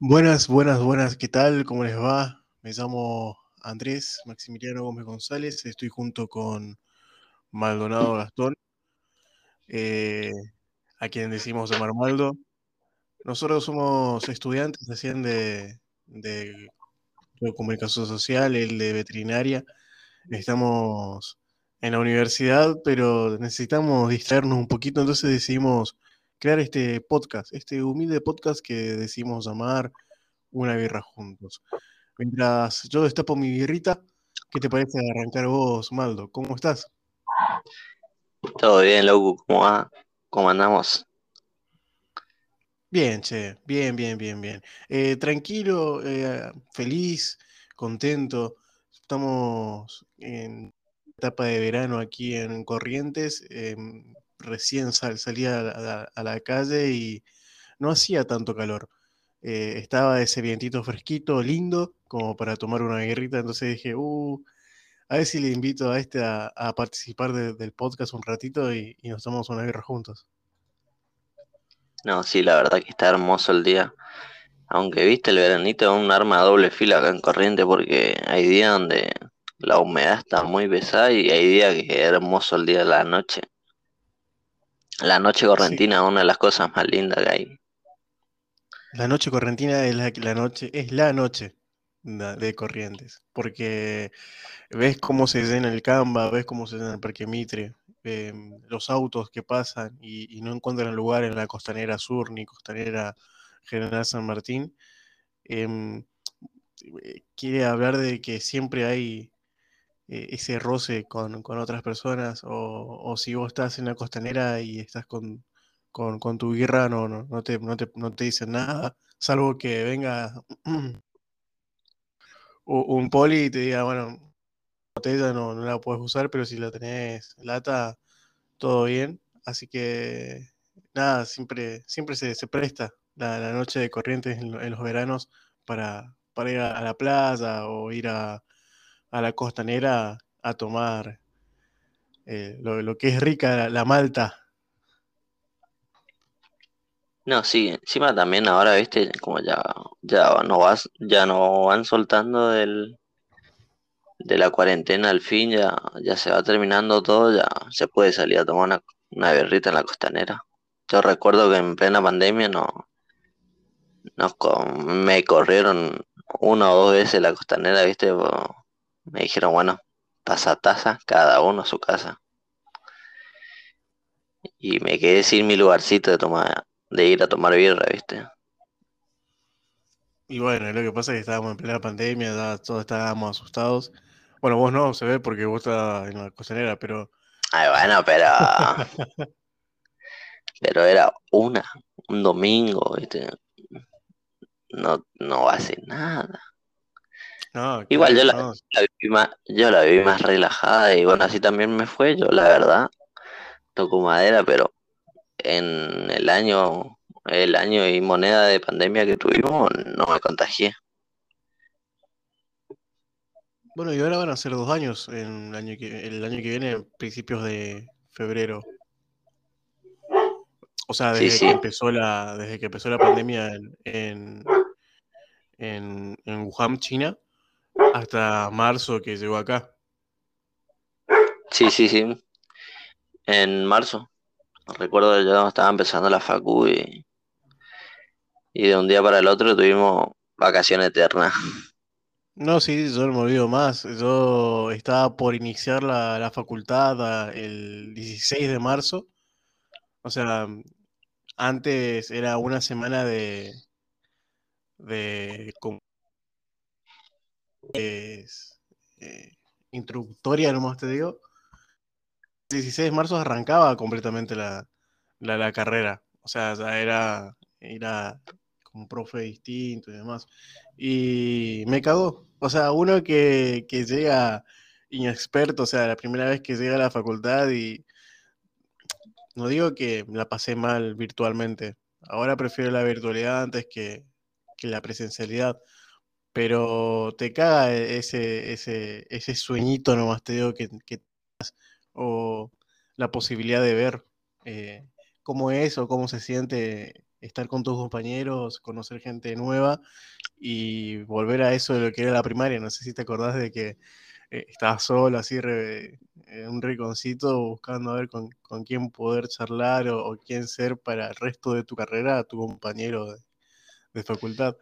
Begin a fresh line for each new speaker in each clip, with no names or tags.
Buenas, buenas, buenas, ¿qué tal? ¿Cómo les va? Me llamo Andrés Maximiliano Gómez González, estoy junto con Maldonado Gastón, eh, a quien decimos llamar Maldo. Nosotros somos estudiantes de, de, de comunicación social, el de veterinaria. Estamos en la universidad, pero necesitamos distraernos un poquito, entonces decidimos crear este podcast, este humilde podcast que decimos llamar Una birra juntos. Mientras yo destapo mi birrita, ¿qué te parece arrancar vos, Maldo? ¿Cómo estás?
Todo bien, loco, ¿cómo va? ¿Cómo andamos?
Bien, che, bien, bien, bien, bien. Eh, tranquilo, eh, feliz, contento. Estamos en etapa de verano aquí en Corrientes. em, recién sal- salí a la, calle y no hacía tanto calor. Eh, estaba ese vientito fresquito, lindo, como para tomar una guerrita. Entonces dije, uh, a ver si le invito a este a, participar de- del podcast un ratito y, y nos tomamos una guerra juntos.
No, sí, la verdad que está hermoso el día. Aunque viste, el veranito es un arma a doble fila acá en Corriente porque hay días donde la humedad está muy pesada y hay días que es hermoso el día de la noche. La noche correntina es una de las cosas más lindas que hay.
la noche correntina es la, la noche, es la noche de Corrientes, porque ves cómo se llena el Camba, ves cómo se llena el Parque Mitre, em, los autos que pasan y, y no encuentran lugar en la costanera sur ni costanera General San Martín. em, eh, quiere hablar de que siempre hay ese roce con, con otras personas, o, o si vos estás en la costanera y estás con, con, tu guirra, no, no, no te, no te, no te dicen nada, salvo que venga un poli y te diga, bueno, botella no, no la puedes usar, pero si la tenés lata, todo bien. Así que nada, siempre, siempre se, se presta la, noche de Corrientes en, en los veranos para, para ir a, a la playa o ir a, a la costanera a tomar eh, lo, que es rica la, malta.
No, sí, encima también ahora, viste, como ya, ya no vas, ya no van soltando del, de la cuarentena al fin, ya, ya se va terminando todo, ya se puede salir a tomar una, una birrita en la costanera. Yo recuerdo que en plena pandemia no, me corrieron una o dos veces la costanera, ¿viste? Po- Me dijeron, bueno, taza a taza, cada uno a su casa. Y me quedé sin mi lugarcito de tomar, de ir a tomar birra, ¿viste?
Y bueno, lo que pasa es que estábamos en plena pandemia, ya todos estábamos asustados. Bueno, vos no, se ve porque vos estás en la costanera, pero
Ay, bueno, pero, pero era una, un domingo, ¿viste? No, no hace nada.
No,
Igual yo la,
no.
la viví más, yo la viví más relajada y bueno, así también me fue yo, la verdad, toco madera, pero en el año, el año y moneda de pandemia que tuvimos, no me contagié.
Bueno, y ahora van a ser dos años en el año que, el año que viene, principios de febrero. O sea,
Sí,
desde que empezó la, desde que empezó la pandemia en, en, en, en Wuhan, China, hasta marzo que llegó acá.
sí, sí, sí. En marzo, recuerdo que yo estaba empezando la facu y, y de un día para el otro tuvimos vacación eterna.
No, sí, yo no me olvido más. Yo estaba por iniciar la, la facultad a- el 16 de marzo. O sea, antes era una semana de, de es, eh, introductoria, nomás te digo. 16 de marzo arrancaba completamente la, la, carrera. O sea, era, era un profe distinto y demás. Y me cagó. O sea, uno que, que llega inexperto, o sea, la primera vez que llega a la facultad y no digo que la pasé mal virtualmente. Ahora prefiero la virtualidad antes que, que la presencialidad. Pero te caga ese, ese, ese sueñito nomás, te digo, que, o la posibilidad de ver eh, cómo es o cómo se siente estar con tus compañeros, conocer gente nueva y volver a eso de lo que era la primaria. No sé si te acordás de que eh, estabas solo, así, en un rinconcito, buscando a ver con, quién poder charlar o, quién ser para el resto de tu carrera, tu compañero de, facultad.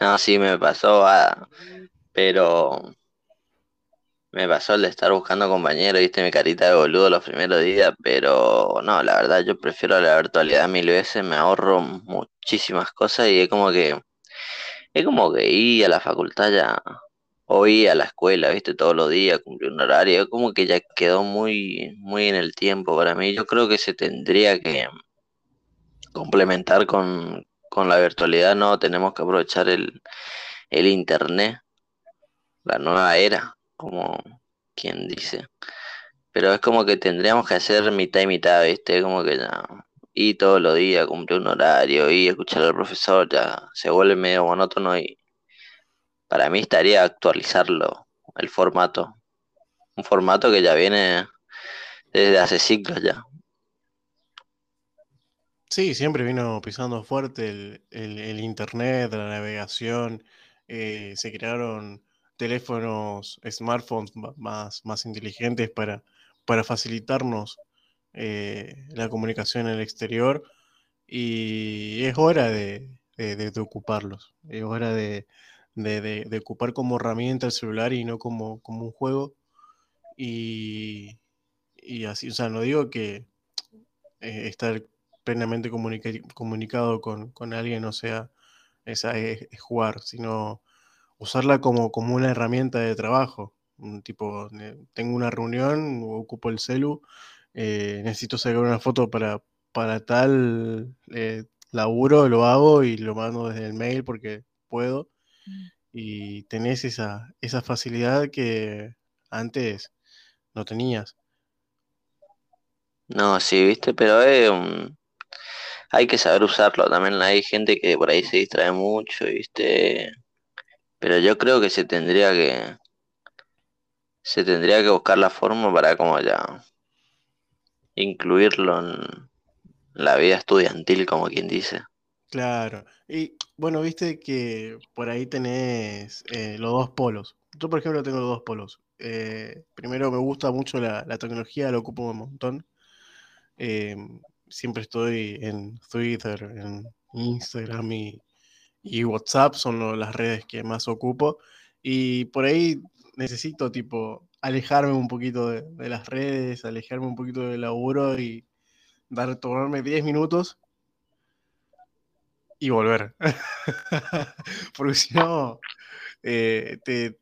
No, sí, me pasó, pero me pasó el de estar buscando compañeros, viste mi carita de boludo los primeros días, pero no, la verdad yo prefiero la virtualidad mil veces, me ahorro muchísimas cosas y es como que, es como que ir a la facultad ya, o ir a la escuela, viste, todos los días, cumplir un horario, como que ya quedó muy, muy en el tiempo para mí, yo creo que se tendría que complementar con, con la virtualidad, no, tenemos que aprovechar el, el internet, la nueva era como quien dice. Pero es como que tendríamos que hacer mitad y mitad, ¿viste? Como que ya. Y todos los días cumplir un horario y escuchar al profesor ya se vuelve medio monótono y para mí estaría actualizarlo, el formato. Un formato que ya viene desde hace siglos ya.
Sí, siempre vino pisando fuerte el, el, internet, la navegación. Eh, se crearon teléfonos, smartphones más, más inteligentes para, para facilitarnos eh, la comunicación en el exterior y es hora de, ocuparlos, es hora de, ocupar como herramienta el celular y no como, como un juego. Y, así, o sea, no digo que eh, estar plenamente comunicado con, alguien no sea esa, es jugar, sino usarla como, como una herramienta de trabajo. Un tipo, tengo una reunión, ocupo el celu, eh, necesito sacar una foto para, para tal eh, laburo, lo hago y lo mando desde el mail porque puedo. Mm. Y tenés esa, esa facilidad que antes no tenías.
No, sí, viste, pero hay que saber usarlo. También hay gente que por ahí se distrae mucho, viste. Pero yo creo que se tendría que se tendría que buscar la forma para como ya incluirlo en la vida estudiantil, como quien dice.
Claro. Y bueno, viste que por ahí tenés eh, los dos polos. Yo, por ejemplo, tengo los dos polos. Eh, primero, me gusta mucho la, tecnología, lo ocupo un montón. Eh, siempre estoy en Twitter, en Instagram y y WhatsApp son las redes que más ocupo. Y por ahí necesito, tipo, alejarme un poquito de, las redes, alejarme un poquito del laburo y dar, tomarme 10 minutos y volver. Porque si no, eh, te,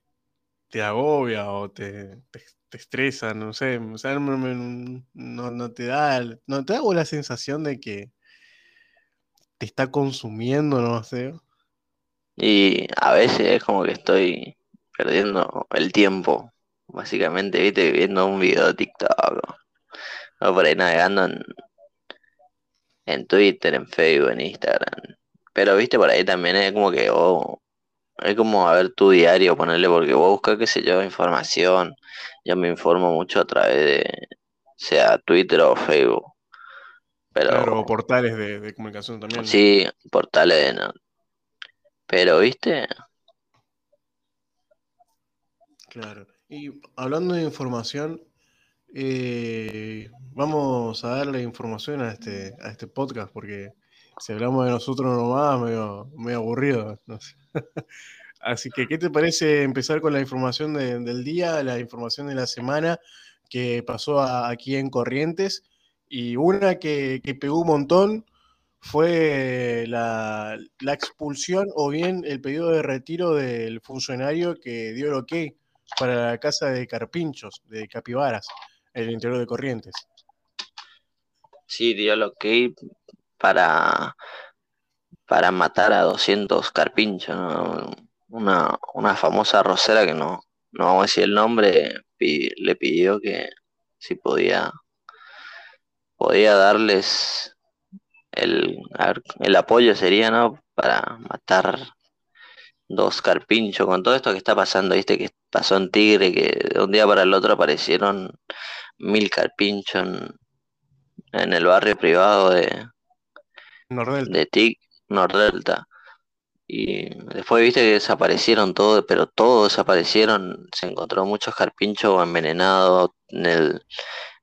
te, agobia o te, estresa, no sé, no, te da, no te da la sensación de que te está consumiendo, no sé.
Y a veces es como que estoy perdiendo el tiempo, básicamente, viste, viendo un video de TikTok o, por ahí navegando en, en Twitter, en Facebook, en Instagram. Pero viste, por ahí también es como que vos, es como a ver tu diario, ponerle, porque vos buscas, qué sé yo, información. Yo me informo mucho a través de, sea Twitter o Facebook.
Pero, claro, portales de, de comunicación también.
Sí, portales de, pero, ¿viste?
Claro. Y hablando de información, eh, vamos a darle información a este, a este podcast, porque si hablamos de nosotros nomás, medio, medio aburrido. Así que, ¿qué te parece empezar con la información del día, la información de la semana que pasó aquí en Corrientes? Y una que, que pegó un montón fue la, expulsión o bien el pedido de retiro del funcionario que dio el ok para la casa de Carpinchos, de Capibaras, en el interior de Corrientes.
Sí, dio el ok para, para matar a 200 carpinchos, una, una famosa rosera que no, no vamos a decir el nombre, le pidió que si podía, podía darles el, el apoyo sería, ¿no? Para matar dos carpinchos con todo esto que está pasando, viste que pasó en Tigre, que de un día para el otro aparecieron mil carpinchos en, el barrio privado de,
Nordelta.
de TIC Nordelta. Y después viste que desaparecieron todos, pero todos desaparecieron. Se encontró muchos carpinchos envenenados en el,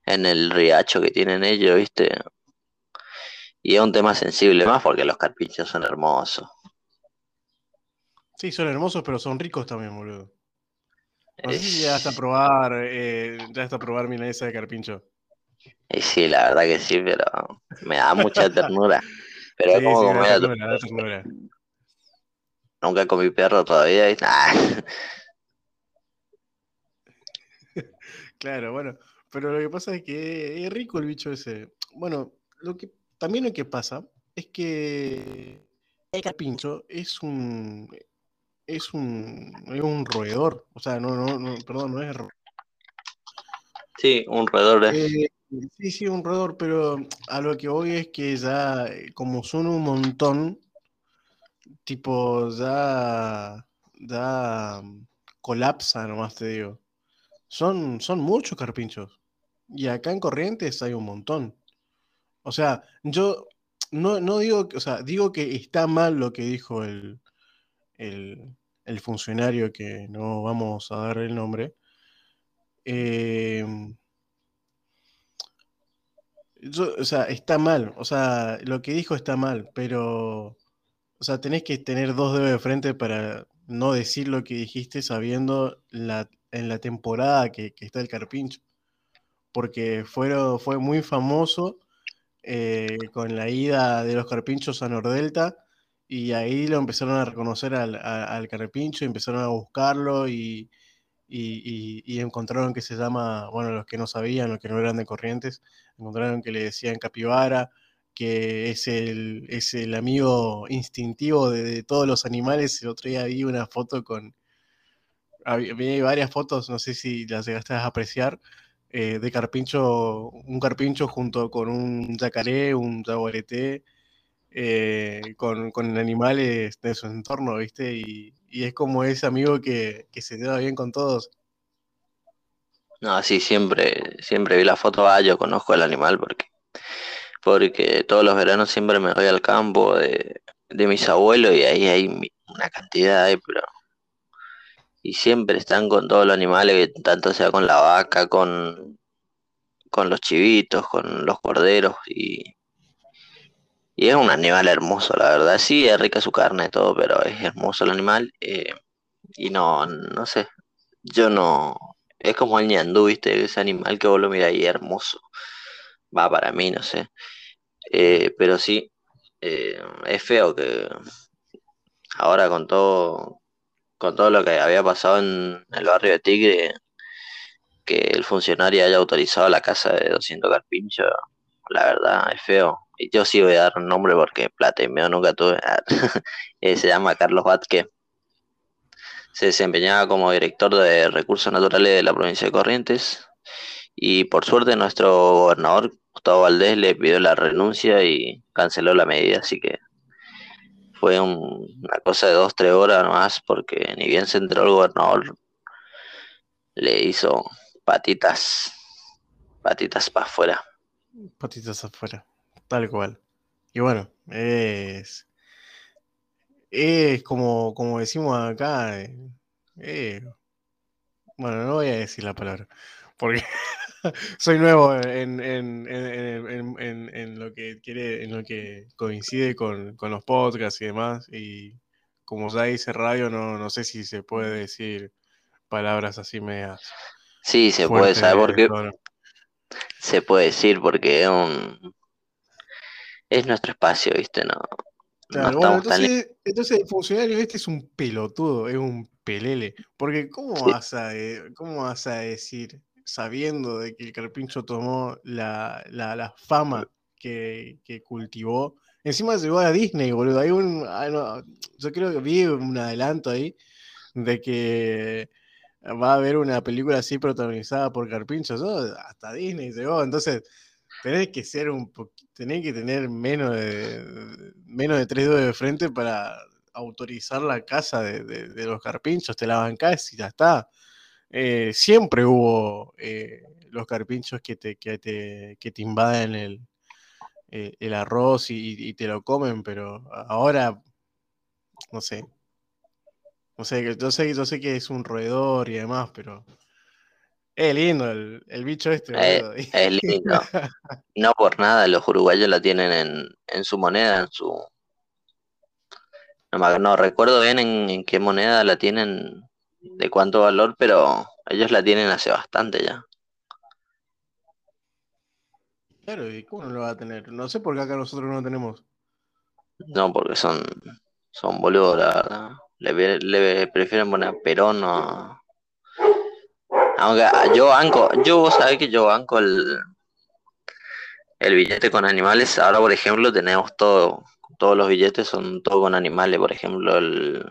en el riacho que tienen ellos, viste. Y es un tema sensible más porque los carpinchos son hermosos.
Sí, son hermosos, pero son ricos también, boludo. No sé si hasta probar, eh, ya hasta probar milanesa de carpincho.
Y sí, la verdad que sí, pero me da mucha ternura. Pero es como
sí,
comer a tu-
ternura.
Nunca comí perro todavía. ¿viste? Ah,
Claro, bueno, pero lo que pasa es que es rico el bicho ese. Bueno, lo que también lo que pasa es que el carpincho es un es un es un roedor, o sea, no no no, perdón, no es ro-
sí, un roedor es.
Eh, sí, sí, un roedor, pero a lo que voy es que ya eh, como son un montón, tipo ya ya mm, colapsa nomás te digo. Son son muchos carpinchos. Y acá en Corrientes hay un montón. O sea, yo no, no digo, o sea, digo que está mal lo que dijo el, el, el funcionario que no vamos a dar el nombre. Eh, o sea, está mal. O sea, lo que dijo está mal, pero, o sea, tenés que tener dos dedos de frente para no decir lo que dijiste sabiendo la, en la temporada que, está el carpincho. Porque fueron, fue muy famoso eh, con la ida de los carpinchos a Nordelta y ahí lo empezaron a reconocer al, a- al carpincho, y empezaron a buscarlo y, y- encontraron que se llama, bueno, los que no sabían, los que no eran de Corrientes, encontraron que le decían capibara, que es el, es el amigo instintivo de, todos los animales. El otro día vi una foto con, había- varias fotos, no sé si las llegaste a apreciar, eh, de carpincho, un carpincho junto con un yacaré, un jaguareté, eh, con, con animales de su entorno, ¿viste? Y, y es como ese amigo que, que se lleva bien con todos.
No, sí, siempre, siempre vi la foto. Ah, yo conozco el animal porque, porque todos los veranos siempre me voy al campo de, de mis abuelos y ahí hay una cantidad de, pero y siempre están con todos los animales, tanto sea con la vaca, con, con los chivitos, con los corderos y, y es un animal hermoso, la verdad. Sí, es rica su carne y todo, pero es hermoso el animal eh, y no, no sé, yo no, es como el ñandú, ¿viste? Ese animal que vos lo mirás y hermoso. Va para mí, no sé. Eh, pero sí, eh, es feo que ahora con todo, con todo lo que había pasado en el barrio de Tigre, que el funcionario haya autorizado la casa de 200 carpinchos, la verdad es feo. Yo sí voy a dar un nombre porque medio nunca tuve. Eh, se llama Carlos Vázquez. Se desempeñaba como director de recursos naturales de la provincia de Corrientes y por suerte nuestro gobernador Gustavo Valdés le pidió la renuncia y canceló la medida, así que fue un- una cosa de dos, tres horas nomás, porque ni bien se enteró el gobernador, le hizo patitas, patitas para afuera.
Patitas afuera, tal cual. Y bueno, es, es como, como decimos acá, eh, eh, bueno, no voy a decir la palabra, porque soy nuevo en, en- en- en- lo que quiere, en lo que coincide con, con los podcasts y demás, y como ya hice radio, no, no sé si se puede decir palabras así medias
Sí, se puede, ¿sabe por
fuertes,
qué?
todo, ¿no?
Se puede decir porque es un, es nuestro espacio, ¿viste? No,
bueno,
tan
entonces, entonces el funcionario este es un pelotudo, es un pelele. Porque ¿cómo
Sí.
vas a, cómo vas a decir, sabiendo de que el Carpincho tomó la, la, la fama que, que cultivó? Encima llegó a Disney, boludo. Hay un, ah, no, yo creo que vi un adelanto ahí de que va a haber una película así protagonizada por Carpincho. Yo, hasta Disney llegó, entonces tenés que ser un tenés que tener menos de, menos de tres dedos de frente para autorizar la casa de los carpinchos, te la bancás y ya está. Eh, siempre hubo eh, los carpinchos que te, que te, que te invaden el, eh, el arroz y, te lo comen, pero ahora, no sé. No sé, yo sé, yo sé que es un roedor y demás, pero es lindo el, bicho este.
Eh, es lindo. No por nada los uruguayos la tienen en, en su moneda, en su... No, no recuerdo bien en, qué moneda la tienen, de cuánto valor, pero ellos la tienen hace bastante ya.
Claro, ¿y cómo no lo va a tener? No sé por qué acá nosotros no lo tenemos.
No, porque son, son boludos, la verdad. Le, prefieren poner Perón o... Aunque yo banco, yo vos sabés que yo banco el, el billete con animales. Ahora, por ejemplo, tenemos todo, todos los billetes son todos con animales. Por ejemplo, el,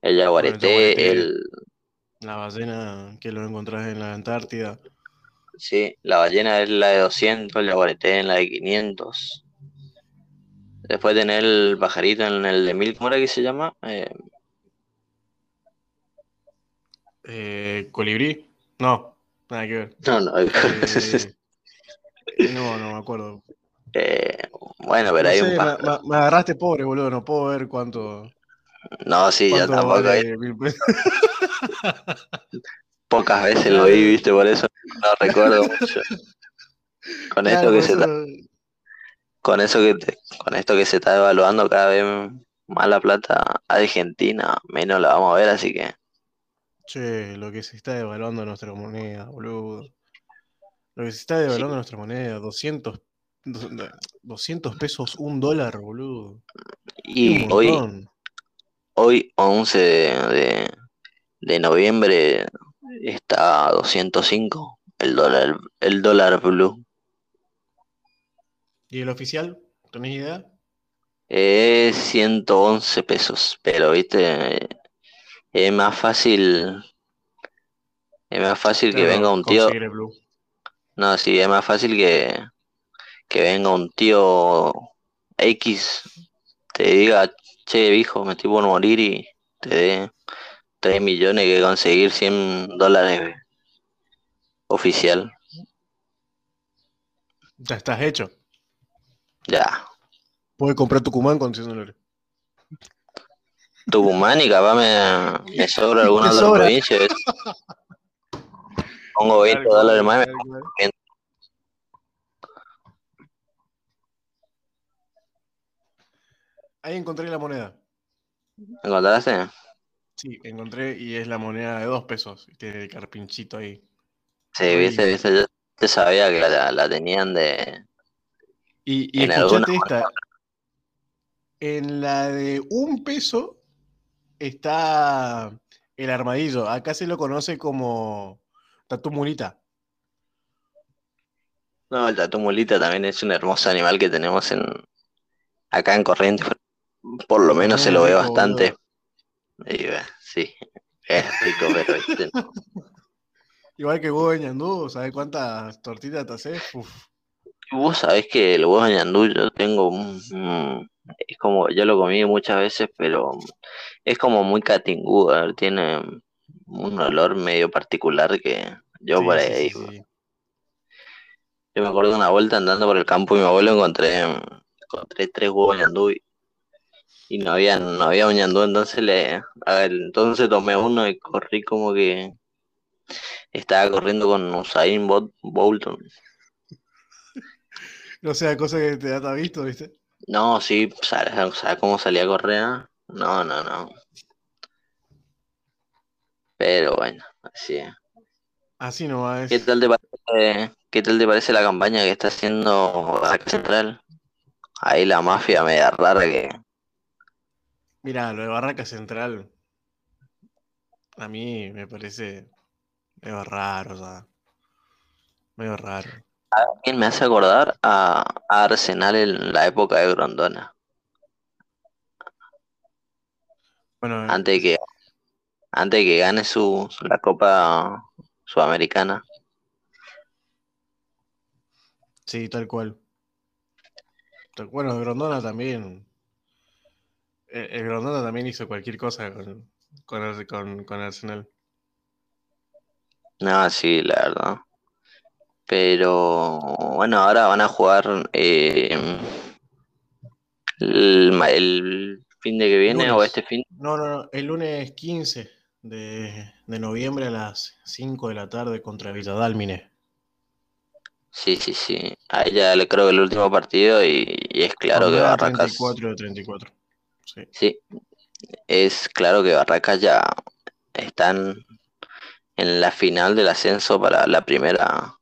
el jaguarete, el...
La ballena que lo encontrás en la Antártida.
Sí, la ballena es la de 200, el jaguarete en la de 500. Después tener el pajarito en el de 1000, ¿cómo era que se llama? Eh...
Eh, colibrí. No, nada que ver.
No, no. Eh,
no, no me acuerdo.
Eh, bueno, pero hay un
me, me, agarraste pobre, boludo. No puedo ver cuánto.
No, sí, ya tampoco. Vale Pocas veces lo vi, viste, por eso no recuerdo mucho. Con esto que se está, con eso que con esto que se está evaluando cada vez más la plata Argentina, menos la vamos a ver, así que.
Che, lo que se está devaluando nuestra moneda, boludo. Lo que se está devaluando nuestra moneda, 200, 200 pesos, un dólar, boludo.
Y hoy, hoy 11 de, de noviembre está a 205 el dólar, el dólar blue.
¿Y el oficial? ¿Tenés idea?
Es 111 pesos, pero viste, es más fácil, es más fácil que venga un tío. No, sí, es más fácil que, que venga un tío X, te diga, che, hijo, me estoy por morir y te dé 3 millones que conseguir 100 dólares oficial.
Ya estás hecho.
Ya.
Puedes comprar Tucumán con 100 dólares.
Tucumán y capaz me, me sobra alguna otra provincia. Pongo 20 dólares más y me
Ahí encontré la moneda.
¿Encontraste?
Sí, encontré y es la moneda de dos pesos. Tiene el carpinchito ahí.
Sí, viste, viste, yo te sabía que la, tenían de.
Y, y escuchate esta. En la de un peso está el armadillo. Acá se lo conoce como tatu mulita.
No, el tatu mulita también es un hermoso animal que tenemos en acá en Corrientes. Por lo menos se lo ve bastante sí, es rico, pero
Igual que huevo de ñandú, ¿sabes cuántas tortitas te haces?
Vos sabés que el huevo de ñandú yo tengo un, es como, yo lo comí muchas veces, pero es como muy catingudo, tiene un olor medio particular que yo por ahí. yo me acuerdo de una vuelta andando por el campo y mi abuelo encontré, encontré tres huevos de ñandú y no había, no había un entonces le, entonces tomé uno y corrí como que estaba corriendo con Usain Bolton.
No sea cosa que te haya visto, ¿viste?
No, sí, ¿sabes, cómo salía a correr? No, no, no. Pero bueno, así es.
Así no es.
¿Qué tal te parece, qué tal te parece la campaña que está haciendo Barraca Central? Ahí la mafia media rara que
Mira, lo de Barraca Central, a mí me parece medio raro, o sea, medio raro.
¿A quién me hace acordar a, Arsenal en la época de Grondona? Bueno, antes de que, antes de que gane su, la Copa Sudamericana.
Sí, tal cual. Bueno, Grondona también eh, el Grondona también hizo cualquier cosa con, con, con, Arsenal.
No, sí, la verdad. Pero bueno, ahora van a jugar eh, el, el fin de que viene o
Lunes.
este fin.
No, no, no, el lunes 15 de, de noviembre a las 5 de la tarde contra Villadalmine.
Sí, sí, sí. A ella le creo que el último partido y, y es claro que Barracas.
34 de 34. Sí.
Sí, es claro que Barracas ya están en la final del ascenso para la primera,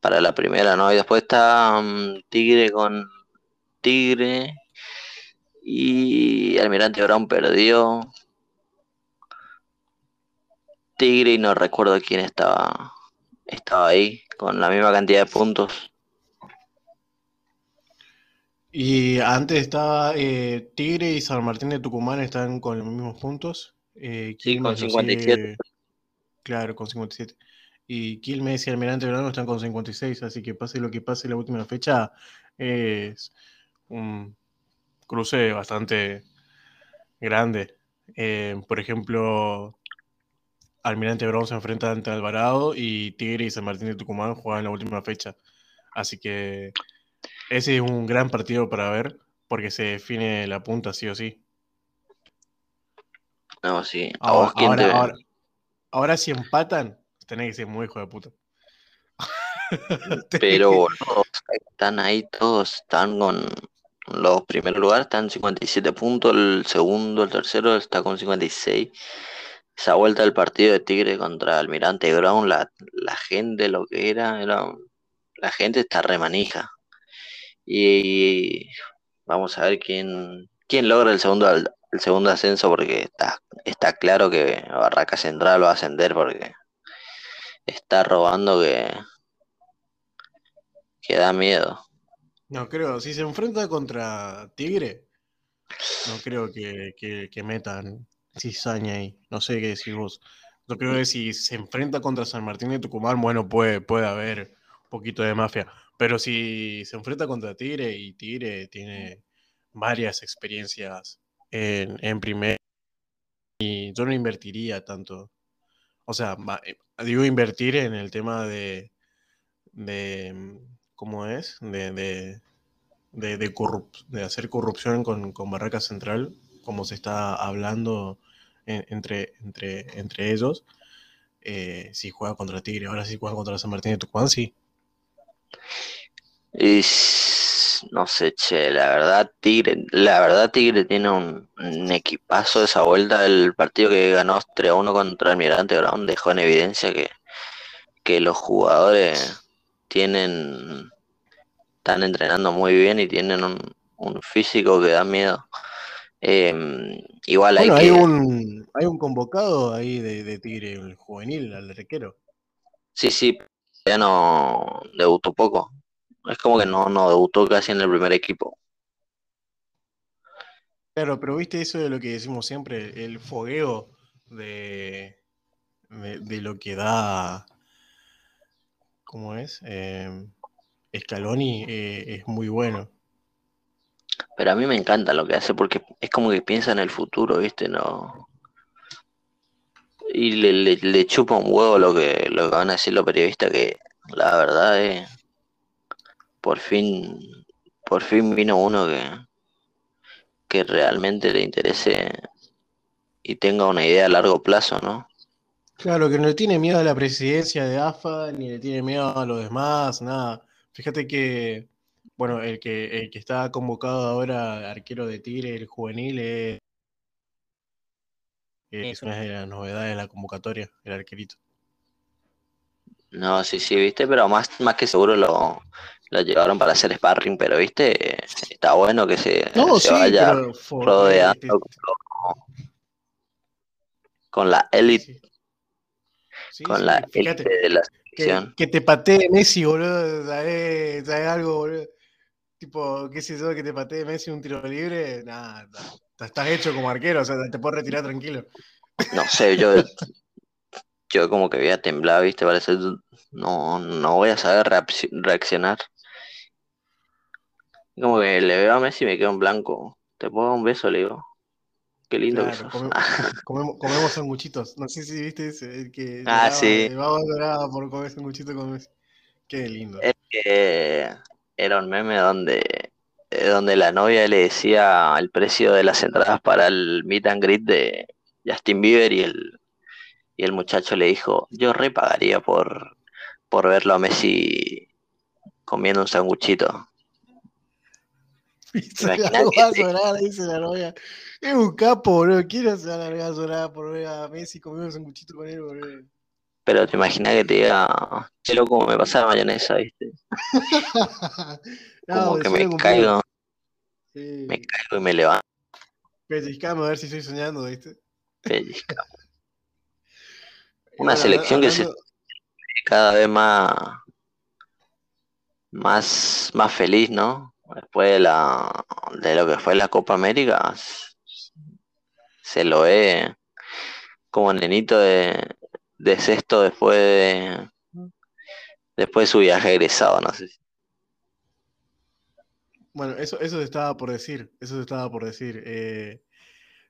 para la primera, ¿no? Y después está mm, Tigre con Tigre y Almirante Brown perdió. Tigre y no recuerdo quién estaba, estaba ahí con la misma cantidad de puntos.
Y antes estaba eh, Tigre y San Martín de Tucumán están con los mismos puntos. Eh,
Sí, con
Quilmes lo
57.
sigue- claro, con 57. Y Quilmes y Almirante Brown están con 56, así que pase lo que pase la última fecha, es un cruce bastante grande. Eh, por ejemplo, Almirante Brown se enfrenta ante Alvarado y Tigre y San Martín de Tucumán juegan la última fecha. Así que ese es un gran partido para ver porque se define la punta sí o sí.
No, sí. ¿A
Ahora, ahora, ahora si empatan, tenés que ser muy hijo de puta.
Pero boludo, están ahí todos, están con los primeros lugares, están en 57 puntos, el segundo, el tercero está con 56. Esa vuelta del partido de Tigre contra Almirante Brown, la, la gente, lo que era, era, la gente está remanija. Y, vamos a ver quién, quién logra el segundo, el segundo ascenso, porque está, está claro que Barraca Central va a ascender porque está robando que, que da miedo.
No creo, si se enfrenta contra Tigre, no creo que, que, que metan cizaña ahí. No sé qué decir vos. Yo creo que si se enfrenta contra San Martín de Tucumán, bueno, puede, puede haber un poquito de mafia. Pero si se enfrenta contra Tigre y Tigre tiene varias experiencias en, en primer y yo no invertiría tanto. O sea, eh, digo invertir en el tema de, de mm, ¿cómo es? De, de, de, corrup- de hacer corrupción con, con Barraca Central, como se está hablando en- entre, entre, entre ellos. eh, si juega contra Tigre, ahora si juega contra San Martín de Tucumán, sí.
Y no sé, che, la verdad Tigre, la verdad Tigre tiene un, un equipazo esa vuelta del partido que ganó 3 a 1 contra Almirante Brown dejó en evidencia que, que los jugadores tienen están entrenando muy bien y tienen un, un físico que da miedo. Em, igual hay
Bueno, hay
que
un, hay un convocado ahí de, de Tigre, el juvenil, al arquero.
sí, sí, ya no debutó poco. Es como que no, no debutó casi en el primer equipo.
Claro, pero viste eso de lo que decimos siempre, el fogueo de, de, de lo que da, ¿cómo es? Eh, Scaloni eh, es muy bueno.
Pero a mí me encanta lo que hace porque es como que piensa en el futuro, ¿viste? No. Y le, le, le chupa un huevo lo que, lo que van a decir los periodistas, que la verdad es. Por fin. Por fin vino uno que. que realmente le interese y tenga una idea a largo plazo, ¿no?
Claro, que no le tiene miedo a la presidencia de AFA, ni le tiene miedo a los demás, nada. Fíjate que, bueno, el que, el que está convocado ahora, arquero de Tigre, el juvenil, es, es una de las novedades de la convocatoria, el arquerito.
No, sí, sí, viste, pero más, más que seguro lo, lo llevaron para hacer sparring, pero viste, está bueno que se,
No,
se
sí,
vaya
pero
rodeando con la élite,
sí,
con la élite de la
que,
selección.
que te patee Messi, boludo, ¿sabes, sabes algo, boludo? Tipo, qué sé yo, que te patee Messi un tiro libre, nada, ta- estás hecho como arquero, o sea, te puedes retirar tranquilo.
No sé, yo, yo como que voy a temblar, viste, parece, no, no voy a saber reacci- reaccionar. Como que le veo a Messi y me quedo en blanco. Te puedo dar un beso, le digo. Qué lindo que sos.
come- comemos, comemos sanguchitos. No sé si viste ese, el que
Ah,
lloraba,
sí.
lloraba por comer sanguchito con Messi. Qué lindo.
Es que era un meme donde, eh, donde la novia le decía el precio de las entradas para el meet and greet de Justin Bieber y el, y el muchacho le dijo, yo repagaría por, por verlo a Messi comiendo un sanguchito.
Dice la novia. Es un capo, boludo. Quiero se va a largar a llorar por ver a Messi comiendo un sanguchito con él, boludo.
Pero te imaginas que te diga, che loco, me pasa la mayonesa, ¿viste?
No,
Como que me caigo,
Sí.
me caigo y me levanto.
Pellizcame a ver si estoy soñando, ¿viste?
pellizca.
Y
Una
bueno,
selección que se cada vez más, más, más feliz, ¿no? Después de la, de lo que fue la Copa América, se lo ve como nenito de, de sexto después de, después de su viaje egresado, no sé.
Bueno, eso, eso te estaba por decir, eso te estaba por decir. eh,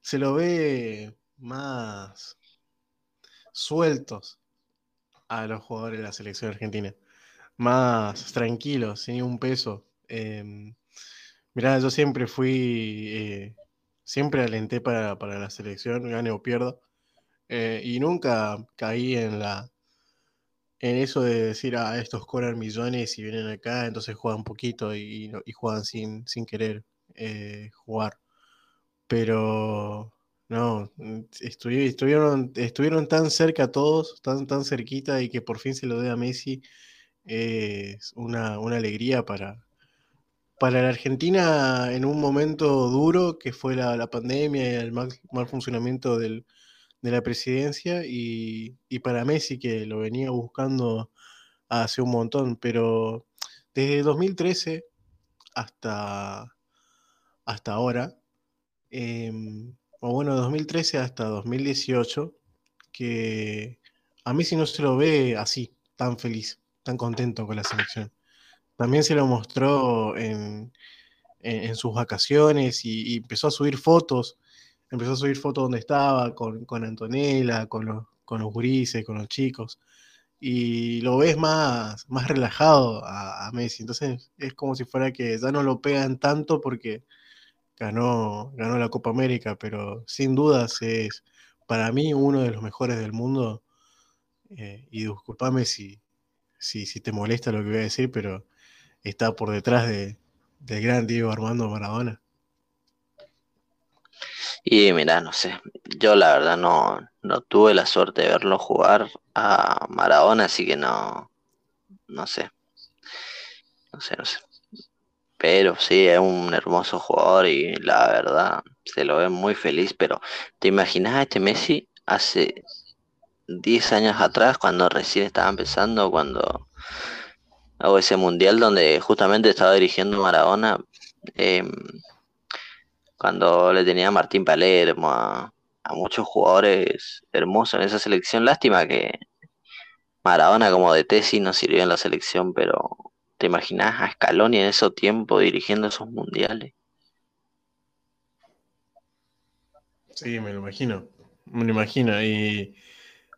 se lo ve más sueltos a los jugadores de la selección argentina, más tranquilos, sin un peso. Em, mirá, yo siempre fui, eh, siempre alenté para, para la selección, gane o pierda, eh, y nunca caí en la, en eso de decir, ah, estos cobran millones y vienen acá, entonces juegan poquito y, y juegan sin, sin querer eh, jugar. Pero no, mm, estuvi- estuvieron, estuvieron tan cerca todos, tan, tan cerquita y que por fin se lo dé a Messi es una, una alegría para, para la Argentina en un momento duro que fue la, pandemia y el mal, mal funcionamiento del, de la presidencia y, y para Messi que lo venía buscando hace un montón, pero desde 2013 hasta, hasta ahora, em, o bueno, 2013 hasta 2018, que a Messi no se lo ve así, tan feliz, tan contento con la selección. También se lo mostró en, en- sus vacaciones y, empezó a subir fotos, empezó a subir fotos donde estaba, con, con Antonella, con los, con los gurises, con los chicos, y lo ves más, más relajado a, a Messi. Entonces es como si fuera que ya no lo pegan tanto porque ganó, ganó la Copa América, pero sin dudas es para mí uno de los mejores del mundo. eh, y disculpame si, si, si te molesta lo que voy a decir, pero está por detrás de, del gran Diego Armando Maradona.
Y mira, no sé, yo la verdad no, no tuve la suerte de verlo jugar a Maradona, así que no, no sé, no sé, no sé. Pero sí, es un hermoso jugador y la verdad se lo ve muy feliz, pero ¿te imaginas a este Messi hace 10 años atrás, cuando recién estaba empezando, cuando hago ese mundial donde justamente estaba dirigiendo Maradona, em, cuando le tenía a Martín Palermo, a, a muchos jugadores hermosos en esa selección. Lástima que Maradona como de tesis no sirvió en la selección, pero ¿te imaginas a Scaloni en ese tiempo dirigiendo esos mundiales?
Sí, me lo imagino. Me lo imagino. Y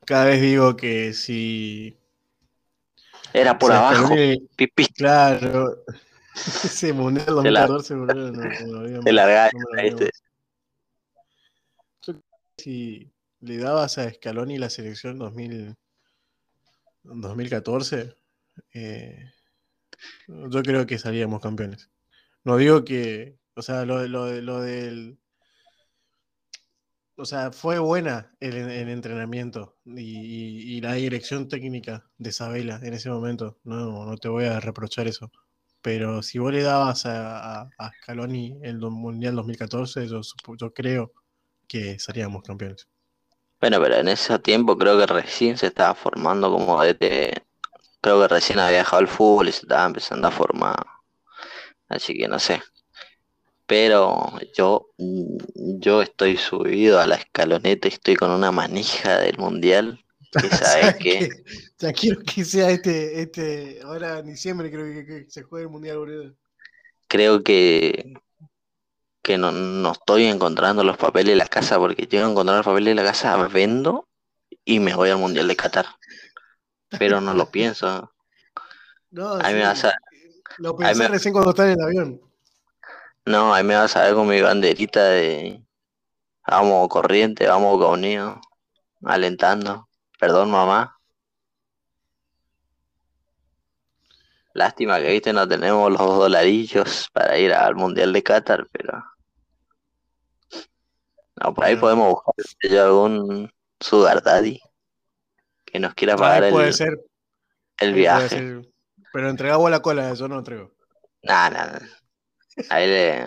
cada vez digo que si.
Era por abajo,
Scaloni-
pipí,
claro. Mundial
la-
2014, boludo, no, no
te
no si le dabas a Scaloni la selección 2000, 2014, eh, yo creo que salíamos campeones. No digo que, o sea, lo, lo, lo del... O sea, fue buena el, el entrenamiento y, la dirección técnica de Sabela en ese momento. No, no te voy a reprochar eso. Pero si vos le dabas a, Scaloni el Mundial 2014, yo, yo creo que seríamos campeones.
Bueno, pero en ese tiempo creo que recién se estaba formando como DT. Creo que recién había dejado el fútbol y se estaba empezando a formar. Así que no sé. Pero yo, yo estoy subido a la escaloneta y estoy con una manija del mundial. Que sabes
¿Sabes
que?
Ya quiero que sea este, este, ahora en diciembre creo que, que se juegue el Mundial, boludo.
creo que, que no, no estoy encontrando los papeles de la casa porque llego a encontrar los papeles de la casa, vendo y me voy al mundial de Qatar. Pero no lo pienso.
No,
Ahí
sí,
me vas a,
Lo
ahí
pensé
me-
recién cuando estaba en el avión.
No, ahí me vas a ver con mi banderita de vamos corriente, vamos unidos, alentando. Perdón, mamá. Lástima que viste no tenemos los dolarillos para ir al Mundial de Qatar, pero no, por ahí
Bueno.
podemos buscar yo algún sugar daddy que nos quiera pagar
puede
el,
ser.
el
puede
viaje.
ser. Pero entregamos la cola, eso no entrego.
Nah, nah. Ahí le,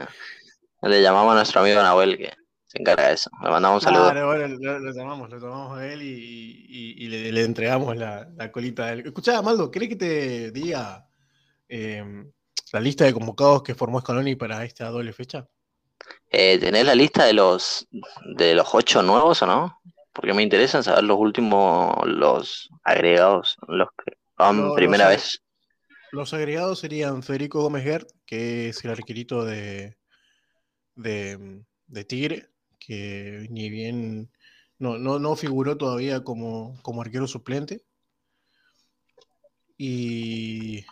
le llamamos a nuestro amigo Nahuel que se encarga de eso. Le mandamos un saludo.
Claro, bueno, lo, lo llamamos, lo llamamos a él y, y- y le, le entregamos la, la colita a él. Escuchá, Maldo, ¿querés que te diga eh, la lista de convocados que formó Scaloni para esta doble fecha?
Eh, ¿tenés la lista de los de los ocho nuevos o no? Porque me interesan saber los últimos, los agregados, los que van primera vez.
Los agregados serían Federico Gómez Gert, que es el arquerito de, de, Tigre, que ni bien no, no, no figuró todavía como, como arquero suplente. Y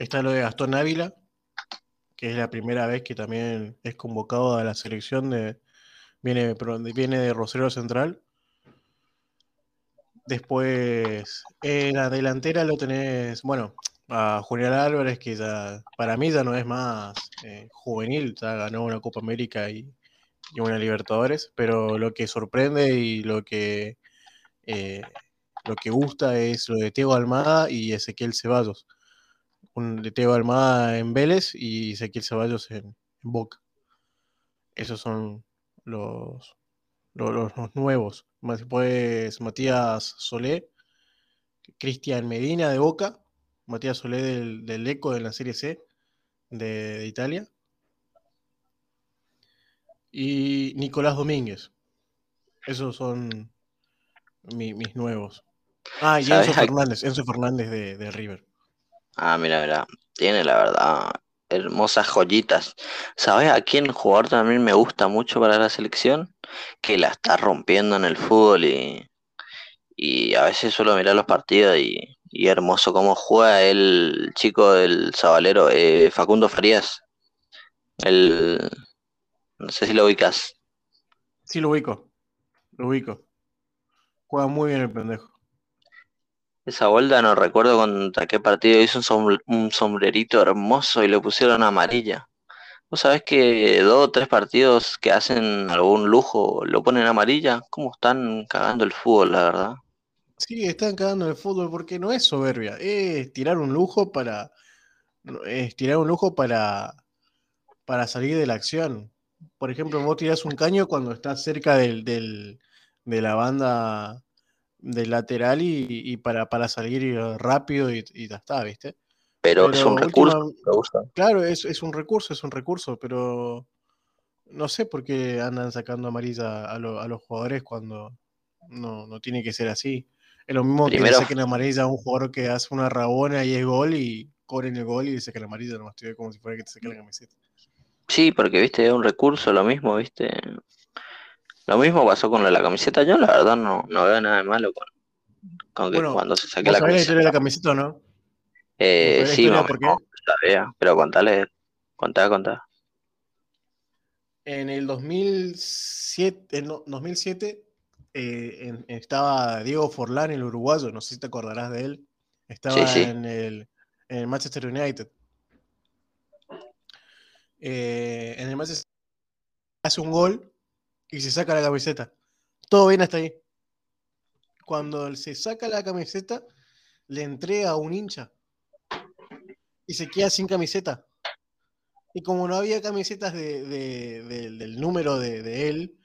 está lo de Gastón Ávila, que es la primera vez que también es convocado a la selección de. Viene, viene de Rosario Central. Después, en la delantera lo tenés, bueno, a Julián Álvarez, que ya, para mí ya no es más eh, juvenil, ya ganó una Copa América y, y una Libertadores, pero lo que sorprende y lo que, eh, lo que gusta es lo de Diego Almada y Ezequiel Ceballos. Un de Diego Almada en Vélez y Ezequiel Ceballos en, en Boca. Esos son los, los- los nuevos. Después Matías Solé, Cristian Medina de Boca, Matías Solé del, del Eco de la Serie C de, de Italia. Y Nicolás Domínguez. Esos son mi- mis nuevos. Ah, y
¿Sabes
Enzo Fernández, Enzo Fernández de, de River.
Ah, mira, mira, tiene la verdad hermosas joyitas. ¿Sabes a quién jugador también me gusta mucho para la selección? Que la está rompiendo en el fútbol y, y a veces suelo mirar los partidos y, y hermoso cómo juega el chico del Sabalero, eh, Facundo Farías. El, no sé si lo ubicas.
Sí, lo ubico. Lo ubico. Juega muy bien el pendejo.
Esa vuelta no recuerdo contra qué partido hizo un, som- un sombrerito hermoso y le pusieron amarilla. ¿Vos sabés que dos o tres partidos que hacen algún lujo lo ponen amarilla? ¿Cómo están cagando el fútbol, la verdad?
Sí, están cagando el fútbol porque no es soberbia, es tirar un lujo para. Es tirar un lujo para. para salir de la acción. Por ejemplo, vos tirás un caño cuando estás cerca del- de la banda del lateral y, y para, para salir rápido y, y ya está, ¿viste?
Pero es un
Pero
recurso que
claro, es, es un recurso, es un recurso, pero no sé por qué andan sacando amarilla a, lo- a los jugadores cuando no, no tiene que ser así. Es lo mismo que
Primero-
le saquen amarilla a un jugador que hace una rabona y es gol y cobren el gol y le saquen amarilla, nomás te veo como si fuera que te saquen la camiseta.
Sí, porque viste, es un recurso, lo mismo, viste. Lo mismo pasó con lo de la camiseta. Yo la verdad no, no veo nada de malo con, con que
Bueno,
cuando se saque
¿Vos
la
sabés la
camiseta.
camiseta o no?
Eh,
¿Vos sabés la
sí,
historia
más o
por qué?
menos, sabía, pero contale, contá, contá.
En el 2007, en no- 2007 eh, en- estaba Diego Forlán, el uruguayo, no sé si te acordarás de él. Estaba
Sí, sí.
En, el, en el Manchester United. Eh, en el Manchester hace un gol y se saca la camiseta. Todo bien hasta ahí. Cuando él se saca la camiseta, le entrega a un hincha y se queda sin camiseta. Y como no había camisetas de, de- de- del número de, él,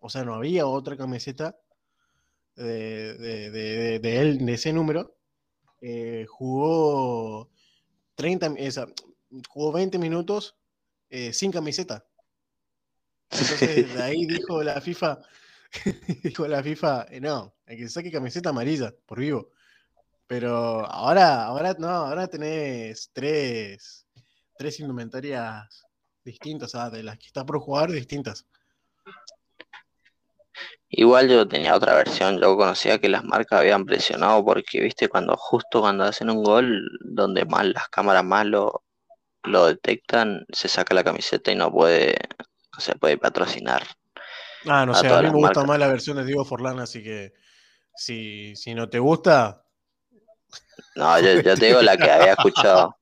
o sea, no había otra camiseta de, él, de ese número, eh, jugó 30, mi- esa, jugó 20 minutos eh, sin camiseta. Entonces, de ahí dijo la FIFA, dijo la FIFA, eh, no, hay que saque camiseta amarilla, por vivo. Pero ahora, ahora no, ahora tenés tres, tres indumentarias distintas, o sea, de las que está por jugar, distintas.
Igual yo tenía otra versión, yo conocía que las marcas habían presionado porque, viste, cuando justo cuando hacen un gol, donde más las cámaras más lo, lo detectan, se saca la camiseta y no puede, se puede patrocinar
Ah, no
a
sé, a mí me gusta
marcas.
más la versión de Diego Forlán, así que si, si no te gusta,
No, yo, yo te digo la que había escuchado,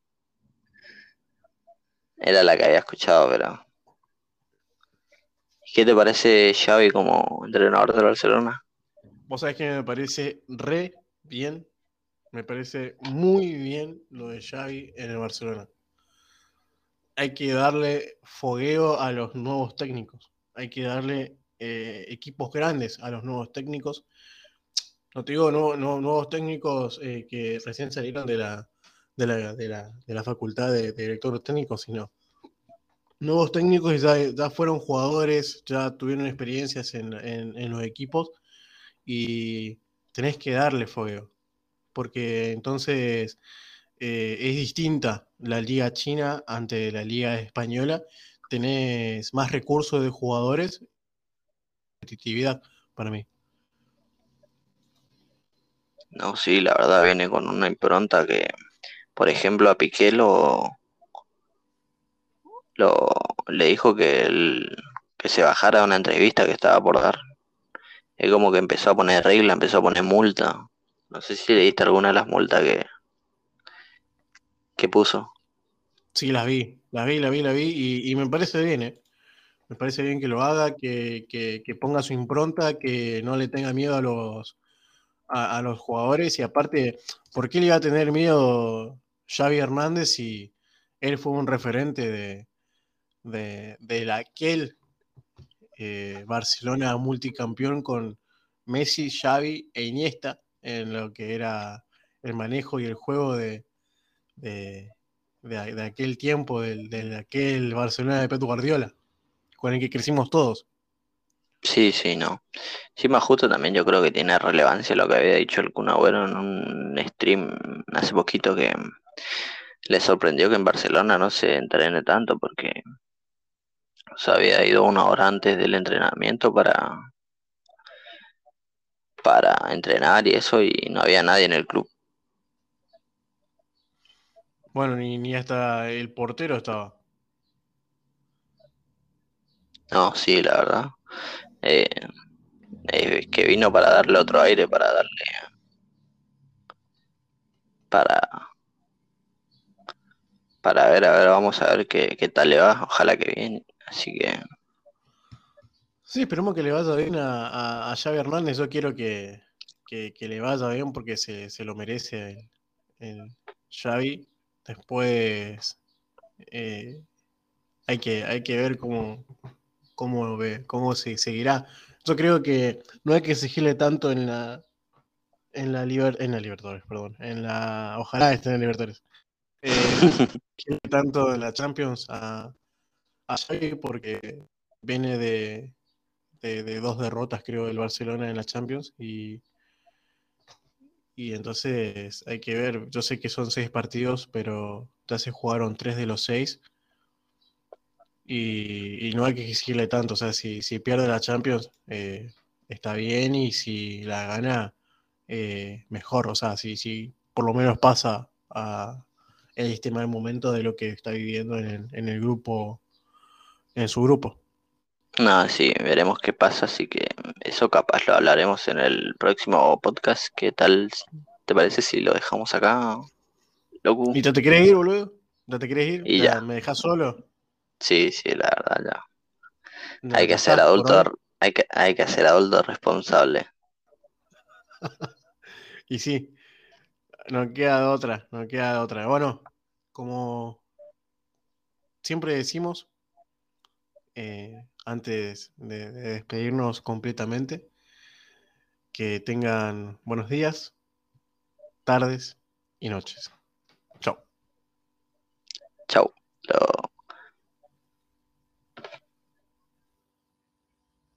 era la que había escuchado, pero ¿qué te parece Xavi como entrenador del Barcelona?
Vos sabés que me parece re bien, me parece muy bien lo de Xavi en el Barcelona. Hay que darle fogueo a los nuevos técnicos, hay que darle eh, equipos grandes a los nuevos técnicos. No te digo no, no, nuevos técnicos eh, que recién salieron de la, de la, de la, de la facultad de, de directores técnicos, sino nuevos técnicos ya, ya fueron jugadores, ya tuvieron experiencias en, en, en los equipos y tenés que darle fogueo, porque entonces eh, es distinta la liga china ante la liga española, tenés más recursos de jugadores, competitividad para mí.
No, sí, la verdad viene con una impronta que, por ejemplo, a Piqué lo, lo le dijo que, el- que se bajara de una entrevista que estaba por dar. Es como que empezó a poner regla, empezó a poner multa. No sé si leíste alguna de las multas que, que puso.
Sí, las vi, las vi, las vi, las vi y, me parece bien, ¿eh? Me parece bien que lo haga, que, que, ponga su impronta, que no le tenga miedo a los, a, a los jugadores y aparte, ¿por qué le iba a tener miedo Xavi Hernández si él fue un referente de, de, de aquel eh, Barcelona multicampeón con Messi, Xavi e Iniesta en lo que era el manejo y el juego de, de, de, aquel tiempo, de, aquel Barcelona de Pep Guardiola, con el que crecimos todos.
Sí, sí, no. Más justo también yo creo que tiene relevancia lo que había dicho el Kun en un stream hace poquito que le sorprendió que en Barcelona no se entrene tanto porque se había ido una hora antes del entrenamiento para, para entrenar y eso y no había nadie en el club.
Bueno, ni, ni hasta el portero estaba.
No, sí, la verdad. Eh, eh, que vino para darle otro aire, para darle, para, para ver, a ver, vamos a ver qué, qué tal le va, ojalá que bien, así que...
Sí, esperemos que le vaya bien a, a, a Xavi Hernández, yo quiero que, que, que le vaya bien porque se, se lo merece el, el, Xavi, después eh, hay, que, hay que ver cómo, cómo, ve, cómo se seguirá. Yo creo que no hay que exigirle tanto en la en la, liber, en la Libertadores, perdón, en la ojalá estén en Libertadores. Eh, tanto en la Champions a, a Xavi porque viene de, de, de, dos derrotas, creo, del Barcelona en la Champions y, y entonces hay que ver, yo sé que son seis partidos, pero ya se jugaron tres de los seis y, no hay que exigirle tanto, o sea, si, si pierde la Champions eh, está bien y si la gana eh, mejor, o sea, si, si por lo menos pasa a el este mal momento de lo que está viviendo en el, en el grupo, en su grupo.
No, sí, veremos qué pasa, así que eso capaz lo hablaremos en el próximo podcast. ¿Qué tal te parece si lo dejamos acá,
loco? ¿Y te, te querés ir, boludo? ¿Ya te querés ir?
Y ya.
¿Me dejas solo?
Sí, sí, la verdad, ya. No, hay que ser adulto, hay que, hay que ser adulto responsable.
y sí, no queda de otra, no queda de otra. Bueno, como siempre decimos, eh, antes de, de, despedirnos completamente, que tengan buenos días, tardes y noches. Chao.
Chao.